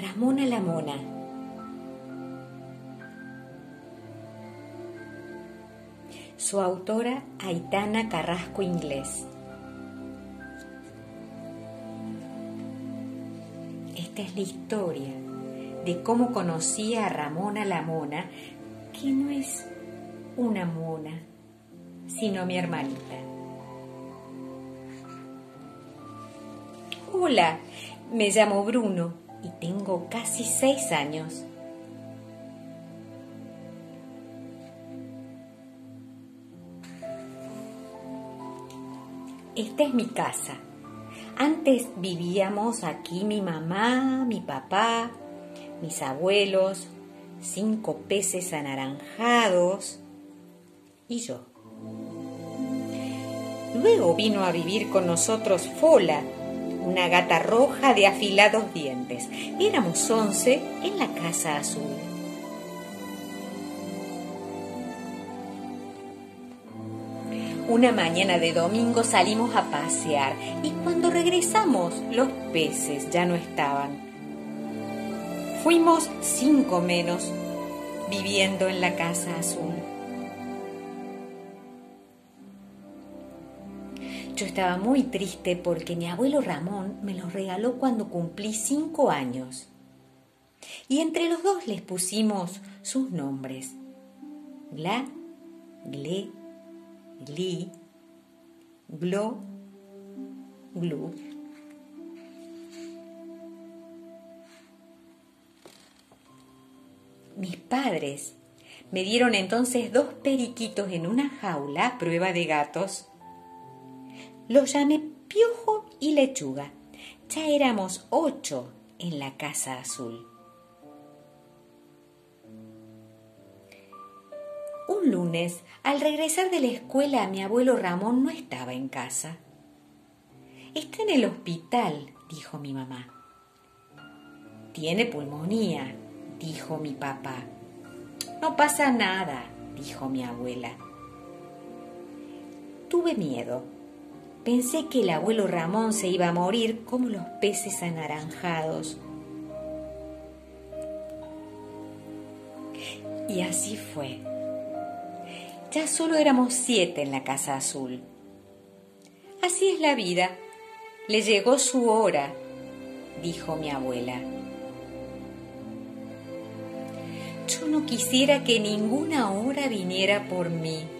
Ramona la Mona. Su autora Aitana Carrasco Inglés. Esta es la historia de cómo conocí a Ramona la Mona, que no es una mona, sino mi hermanita. Hola, me llamo Bruno y tengo casi seis años. Esta es mi casa. Antes vivíamos aquí mi mamá, mi papá, mis abuelos, cinco peces anaranjados y yo. Luego vino a vivir con nosotros Fola, una gata roja de afilados dientes. Éramos once en la casa azul. Una mañana de domingo salimos a pasear y cuando regresamos los peces ya no estaban. Fuimos cinco menos viviendo en la casa azul. Yo estaba muy triste porque mi abuelo Ramón me los regaló cuando cumplí cinco años. Y entre los dos les pusimos sus nombres. Gla, Gle, Gli, Glo, Glu. Mis padres me dieron entonces dos periquitos en una jaula a prueba de gatos. Los llamé Piojo y Lechuga. Ya éramos ocho en la casa azul. Un lunes, al regresar de la escuela, mi abuelo Ramón no estaba en casa. Está en el hospital, dijo mi mamá. Tiene pulmonía, dijo mi papá. No pasa nada, dijo mi abuela. Tuve miedo. Pensé que el abuelo Ramón se iba a morir como los peces anaranjados. Y así fue. Ya solo éramos siete en la casa azul. Así es la vida. Le llegó su hora, dijo mi abuela. Yo no quisiera que ninguna hora viniera por mí.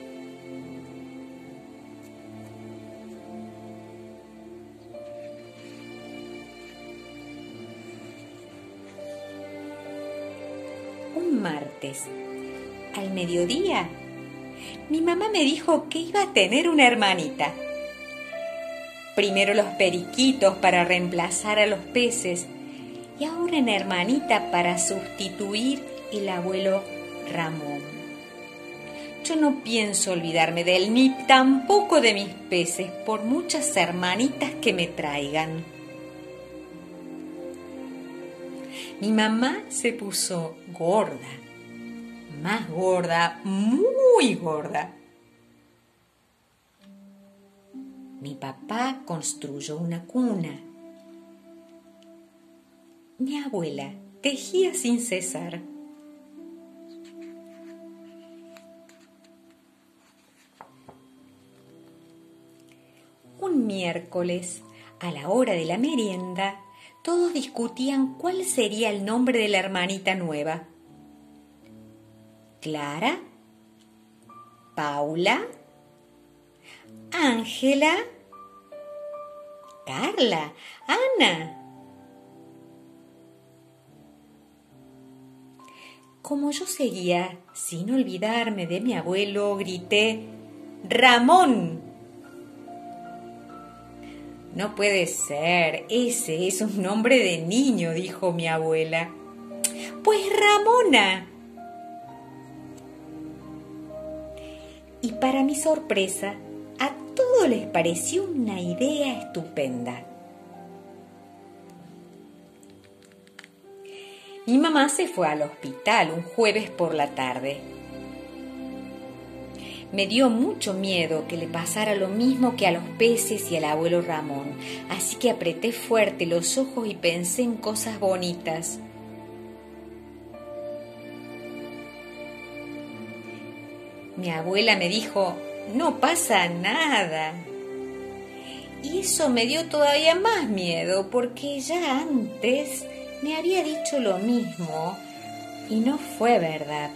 Al mediodía, mi mamá me dijo que iba a tener una hermanita. Primero los periquitos para reemplazar a los peces y ahora una hermanita para sustituir el abuelo Ramón. Yo no pienso olvidarme de él ni tampoco de mis peces por muchas hermanitas que me traigan. Mi mamá se puso gorda, más gorda, muy gorda. Mi papá construyó una cuna. Mi abuela tejía sin cesar. Un miércoles, a la hora de la merienda, todos discutían cuál sería el nombre de la hermanita nueva. Clara, Paula, Ángela, Carla, Ana. Como yo seguía, sin olvidarme de mi abuelo, grité, Ramón. No puede ser, ese es un nombre de niño, dijo mi abuela. Pues Ramona. Y para mi sorpresa, a todos les pareció una idea estupenda. Mi mamá se fue al hospital un jueves por la tarde. Me dio mucho miedo que le pasara lo mismo que a los peces y al abuelo Ramón, así que apreté fuerte los ojos y pensé en cosas bonitas. Mi abuela me dijo, no pasa nada. Y eso me dio todavía más miedo porque ya antes me había dicho lo mismo y no fue verdad.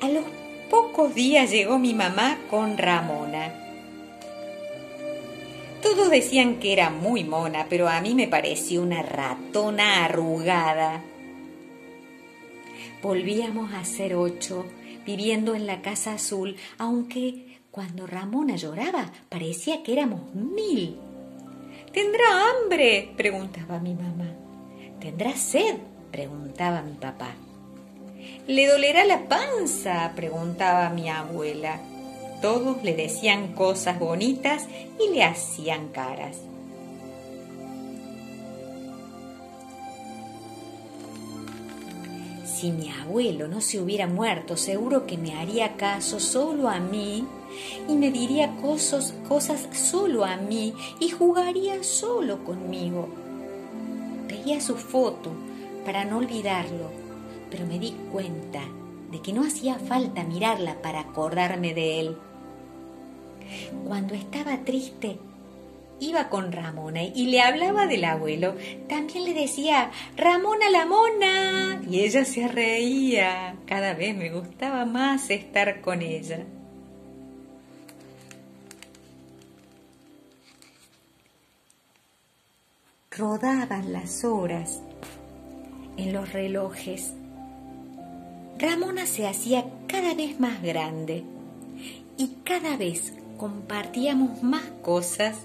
A los pocos días llegó mi mamá con Ramona. Todos decían que era muy mona, pero a mí me pareció una ratona arrugada. Volvíamos a ser ocho, viviendo en la casa azul, aunque cuando Ramona lloraba parecía que éramos mil. ¿Tendrá hambre? preguntaba mi mamá. ¿Tendrá sed? preguntaba mi papá. ¿Le dolerá la panza? preguntaba mi abuela. Todos le decían cosas bonitas y le hacían caras. Si mi abuelo no se hubiera muerto, seguro que me haría caso solo a mí y me diría cosas, solo a mí y jugaría solo conmigo. Veía su foto para no olvidarlo, pero me di cuenta de que no hacía falta mirarla para acordarme de él. Cuando estaba triste, iba con Ramona y le hablaba del abuelo. También le decía, Ramona la mona. Y ella se reía. Cada vez me gustaba más estar con ella. Rodaban las horas en los relojes. Ramona se hacía cada vez más grande y cada vez compartíamos más cosas.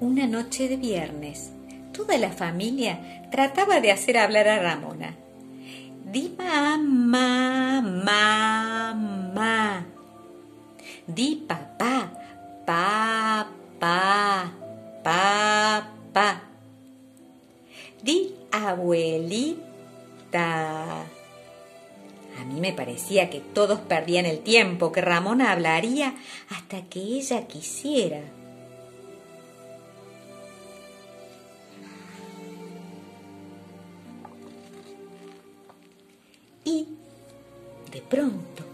Una noche de viernes, toda la familia trataba de hacer hablar a Ramona. Di mamá, mamá. Di papá, papá. Abuelita. A mí me parecía que todos perdían el tiempo, que Ramona hablaría hasta que ella quisiera. Y, de pronto,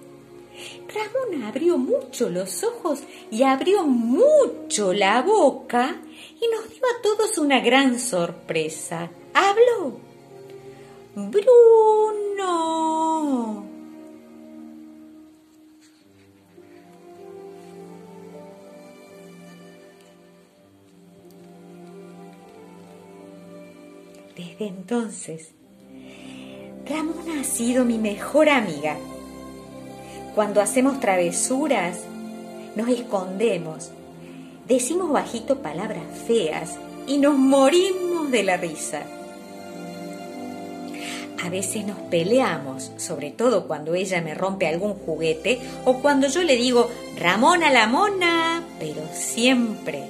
Ramona abrió mucho los ojos y abrió mucho la boca y nos dio a todos una gran sorpresa. ¡Habló! Bruno. Desde entonces, Ramona ha sido mi mejor amiga. Cuando hacemos travesuras, nos escondemos, decimos bajito palabras feas y nos morimos de la risa. A veces nos peleamos, sobre todo cuando ella me rompe algún juguete o cuando yo le digo Ramona la mona, pero siempre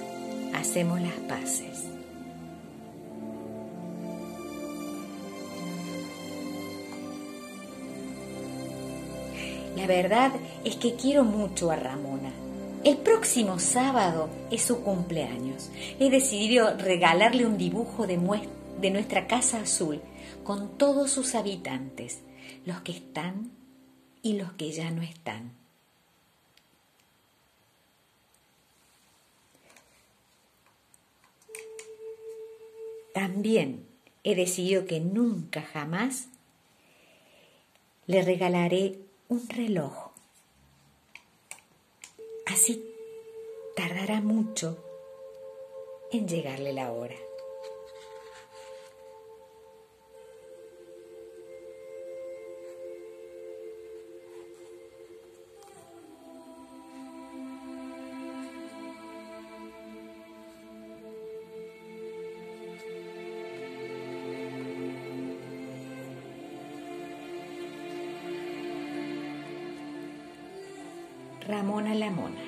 hacemos las paces. La verdad es que quiero mucho a Ramona. El próximo sábado es su cumpleaños. He decidido regalarle un dibujo de, de nuestra casa azul con todos sus habitantes, los que están y los que ya no están. También he decidido que nunca jamás le regalaré un reloj. Así tardará mucho en llegarle la hora. Ramona la Mona.